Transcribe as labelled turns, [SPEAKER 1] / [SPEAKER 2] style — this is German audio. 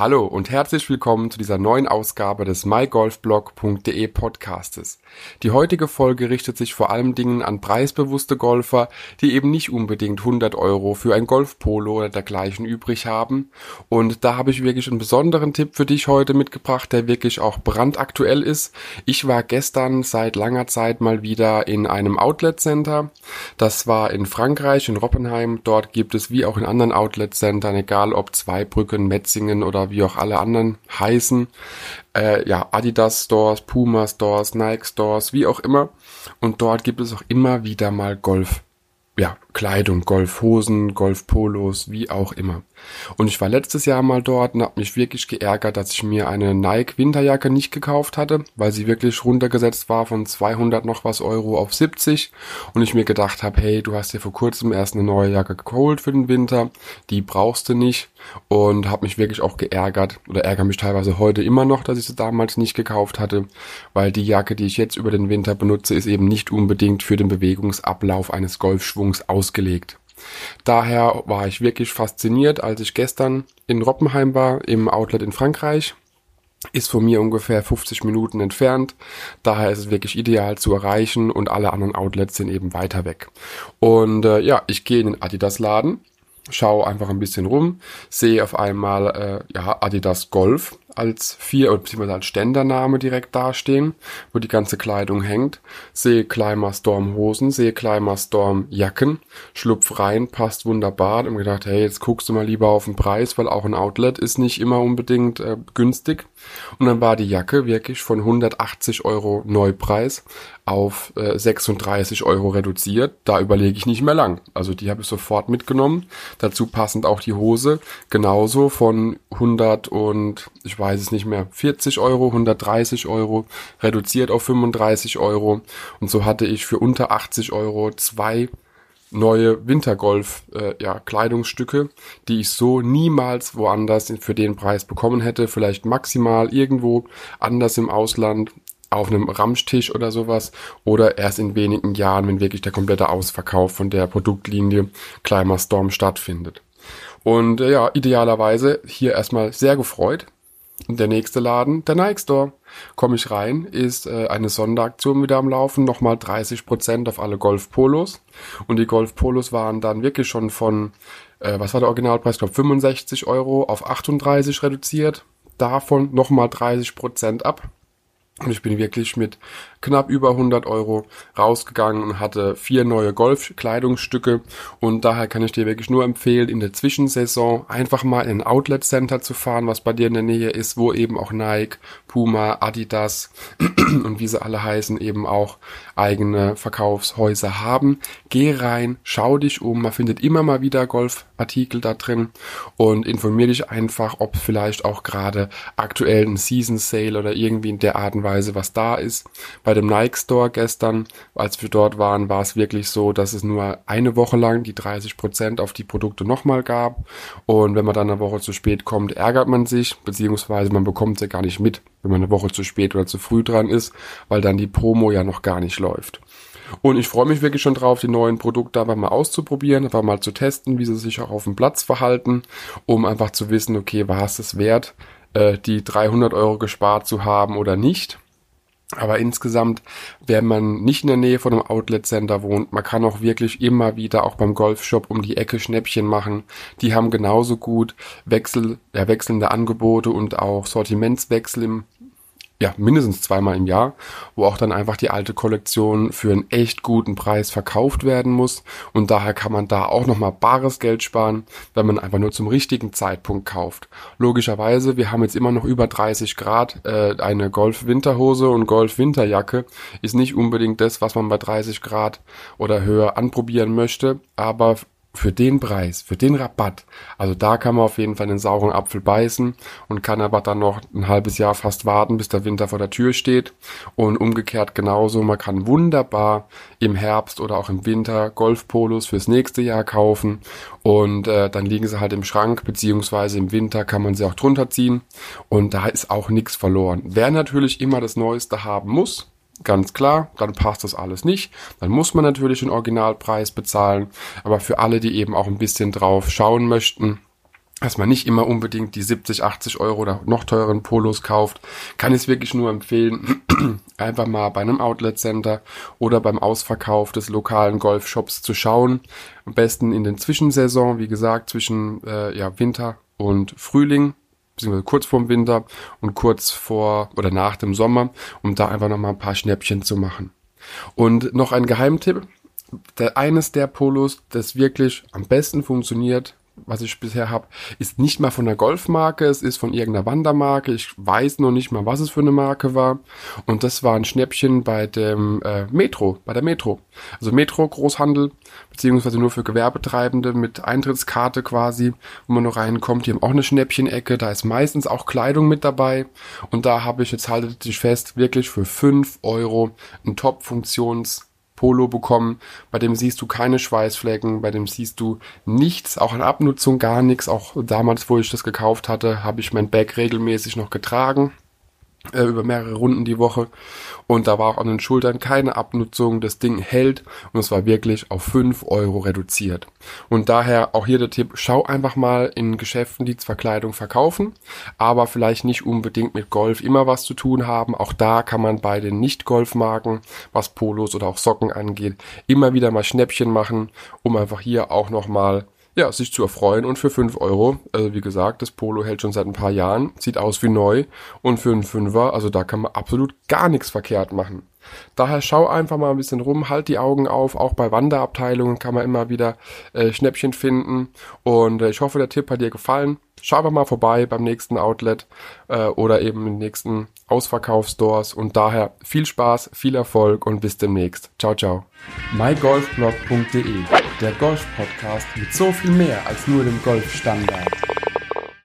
[SPEAKER 1] Hallo und herzlich willkommen zu dieser neuen Ausgabe des mygolfblog.de Podcastes. Die heutige Folge richtet sich vor allem Dingen an preisbewusste Golfer, die eben nicht unbedingt 100 Euro für ein Golfpolo oder dergleichen übrig haben. Und da habe ich wirklich einen besonderen Tipp für dich heute mitgebracht, der wirklich auch brandaktuell ist. Ich war gestern seit langer Zeit mal wieder in einem Outlet Center. Das war in Frankreich, in Roppenheim. Dort gibt es wie auch in anderen Outlet Centern, egal ob Zweibrücken, Metzingen oder wie auch alle anderen heißen. Äh, ja, Adidas Stores, Puma Stores, Nike Stores, wie auch immer. Und dort gibt es auch immer wieder mal Golf ja, Kleidung, Golfhosen, Golfpolos, wie auch immer. Und ich war letztes Jahr mal dort und habe mich wirklich geärgert, dass ich mir eine Nike Winterjacke nicht gekauft hatte, weil sie wirklich runtergesetzt war von 200 noch was Euro auf 70 und ich mir gedacht habe, hey, du hast dir vor kurzem erst eine neue Jacke geholt für den Winter, die brauchst du nicht und habe mich wirklich auch geärgert oder ärgere mich teilweise heute immer noch, dass ich sie damals nicht gekauft hatte, weil die Jacke, die ich jetzt über den Winter benutze, ist eben nicht unbedingt für den Bewegungsablauf eines Golfschwungs ausgelegt. Daher war ich wirklich fasziniert, als ich gestern in Roppenheim war, im Outlet in Frankreich. Ist von mir ungefähr 50 Minuten entfernt. Daher ist es wirklich ideal zu erreichen und alle anderen Outlets sind eben weiter weg. Und äh, ja, ich gehe in den Adidas Laden, schaue einfach ein bisschen rum, sehe auf einmal äh, ja, Adidas Golf als vier oder beziehungsweise als Ständername direkt dastehen, wo die ganze Kleidung hängt. Sehe Climber Storm Hosen, sehe Climber Storm Jacken, schlupf rein, passt wunderbar. Und gedacht, hey, jetzt guckst du mal lieber auf den Preis, weil auch ein Outlet ist nicht immer unbedingt äh, günstig. Und dann war die Jacke wirklich von 180 Euro Neupreis auf äh, 36 Euro reduziert. Da überlege ich nicht mehr lang. Also die habe ich sofort mitgenommen. Dazu passend auch die Hose. Genauso von 100 und ich weiß es nicht mehr, 40 Euro, 130 Euro, reduziert auf 35 Euro. Und so hatte ich für unter 80 Euro zwei neue Wintergolf äh, ja, Kleidungsstücke, die ich so niemals woanders für den Preis bekommen hätte. Vielleicht maximal irgendwo anders im Ausland auf einem Ramstisch oder sowas oder erst in wenigen Jahren, wenn wirklich der komplette Ausverkauf von der Produktlinie Climber Storm stattfindet. Und äh, ja, idealerweise hier erstmal sehr gefreut, der nächste Laden, der Nike Store. Komme ich rein, ist äh, eine Sonderaktion wieder am Laufen, nochmal 30% auf alle Golf-Polos. Und die Golf-Polos waren dann wirklich schon von, äh, was war der Originalpreis? Ich glaube 65 Euro auf 38 reduziert. Davon nochmal 30% ab. Und ich bin wirklich mit knapp über 100 Euro rausgegangen und hatte vier neue Golfkleidungsstücke. Und daher kann ich dir wirklich nur empfehlen, in der Zwischensaison einfach mal in ein Outlet Center zu fahren, was bei dir in der Nähe ist, wo eben auch Nike, Puma, Adidas und wie sie alle heißen, eben auch eigene Verkaufshäuser haben. Geh rein, schau dich um, man findet immer mal wieder Golfartikel da drin und informier dich einfach, ob vielleicht auch gerade aktuell ein Season Sale oder irgendwie in der Art und Weise was da ist. Bei dem Nike Store gestern, als wir dort waren, war es wirklich so, dass es nur eine Woche lang die 30 Prozent auf die Produkte nochmal gab und wenn man dann eine Woche zu spät kommt, ärgert man sich, beziehungsweise man bekommt es ja gar nicht mit, wenn man eine Woche zu spät oder zu früh dran ist, weil dann die Promo ja noch gar nicht läuft. Und ich freue mich wirklich schon drauf, die neuen Produkte einfach mal auszuprobieren, einfach mal zu testen, wie sie sich auch auf dem Platz verhalten, um einfach zu wissen, okay, war es es wert, äh, die 300 Euro gespart zu haben oder nicht. Aber insgesamt, wenn man nicht in der Nähe von einem Outlet Center wohnt, man kann auch wirklich immer wieder auch beim Golfshop um die Ecke Schnäppchen machen. Die haben genauso gut Wechsel, ja, wechselnde Angebote und auch Sortimentswechsel im ja, mindestens zweimal im Jahr, wo auch dann einfach die alte Kollektion für einen echt guten Preis verkauft werden muss. Und daher kann man da auch nochmal bares Geld sparen, wenn man einfach nur zum richtigen Zeitpunkt kauft. Logischerweise, wir haben jetzt immer noch über 30 Grad. Äh, eine Golf-Winterhose und Golf-Winterjacke ist nicht unbedingt das, was man bei 30 Grad oder höher anprobieren möchte. Aber für den Preis, für den Rabatt, also da kann man auf jeden Fall einen sauren Apfel beißen und kann aber dann noch ein halbes Jahr fast warten, bis der Winter vor der Tür steht. Und umgekehrt genauso, man kann wunderbar im Herbst oder auch im Winter Golfpolos fürs nächste Jahr kaufen und äh, dann liegen sie halt im Schrank, beziehungsweise im Winter kann man sie auch drunter ziehen und da ist auch nichts verloren. Wer natürlich immer das Neueste haben muss, ganz klar, dann passt das alles nicht. Dann muss man natürlich den Originalpreis bezahlen. Aber für alle, die eben auch ein bisschen drauf schauen möchten, dass man nicht immer unbedingt die 70, 80 Euro oder noch teuren Polos kauft, kann ich es wirklich nur empfehlen, einfach mal bei einem Outlet Center oder beim Ausverkauf des lokalen Golfshops zu schauen. Am besten in den Zwischensaison, wie gesagt, zwischen äh, ja, Winter und Frühling, beziehungsweise kurz vorm Winter und kurz vor oder nach dem Sommer, um da einfach nochmal ein paar Schnäppchen zu machen. Und noch ein Geheimtipp. Der, eines der Polos, das wirklich am besten funktioniert, was ich bisher habe, ist nicht mal von der Golfmarke, es ist von irgendeiner Wandermarke. Ich weiß noch nicht mal, was es für eine Marke war. Und das war ein Schnäppchen bei dem äh, Metro, bei der Metro. Also Metro Großhandel, beziehungsweise nur für Gewerbetreibende mit Eintrittskarte quasi, wo man noch reinkommt. Die haben auch eine Schnäppchenecke, da ist meistens auch Kleidung mit dabei. Und da habe ich jetzt haltet dich fest, wirklich für fünf Euro ein Top-Funktions- Polo bekommen, bei dem siehst du keine Schweißflecken, bei dem siehst du nichts, auch an Abnutzung gar nichts. Auch damals, wo ich das gekauft hatte, habe ich mein Bag regelmäßig noch getragen äh, über mehrere Runden die Woche und da war auch an den Schultern keine Abnutzung, das Ding hält und es war wirklich auf 5 Euro reduziert. Und daher auch hier der Tipp, schau einfach mal in Geschäften, die zwar Kleidung verkaufen, aber vielleicht nicht unbedingt mit Golf immer was zu tun haben. Auch da kann man bei den Nicht-Golf-Marken, was Polos oder auch Socken angeht, immer wieder mal Schnäppchen machen, um einfach hier auch nochmal ja, sich zu erfreuen und für 5 Euro, also wie gesagt, das Polo hält schon seit ein paar Jahren, sieht aus wie neu und für einen Fünfer, also da kann man absolut gar nichts verkehrt machen. Daher schau einfach mal ein bisschen rum, halt die Augen auf, auch bei Wanderabteilungen kann man immer wieder äh, Schnäppchen finden und äh, ich hoffe, der Tipp hat dir gefallen. Schau einfach mal vorbei beim nächsten Outlet äh, oder eben im nächsten Ausverkaufsstores und daher viel Spaß, viel Erfolg und bis demnächst. Ciao, ciao. mygolfblog.de Der Golf-Podcast mit so viel mehr als nur dem Golfstandard.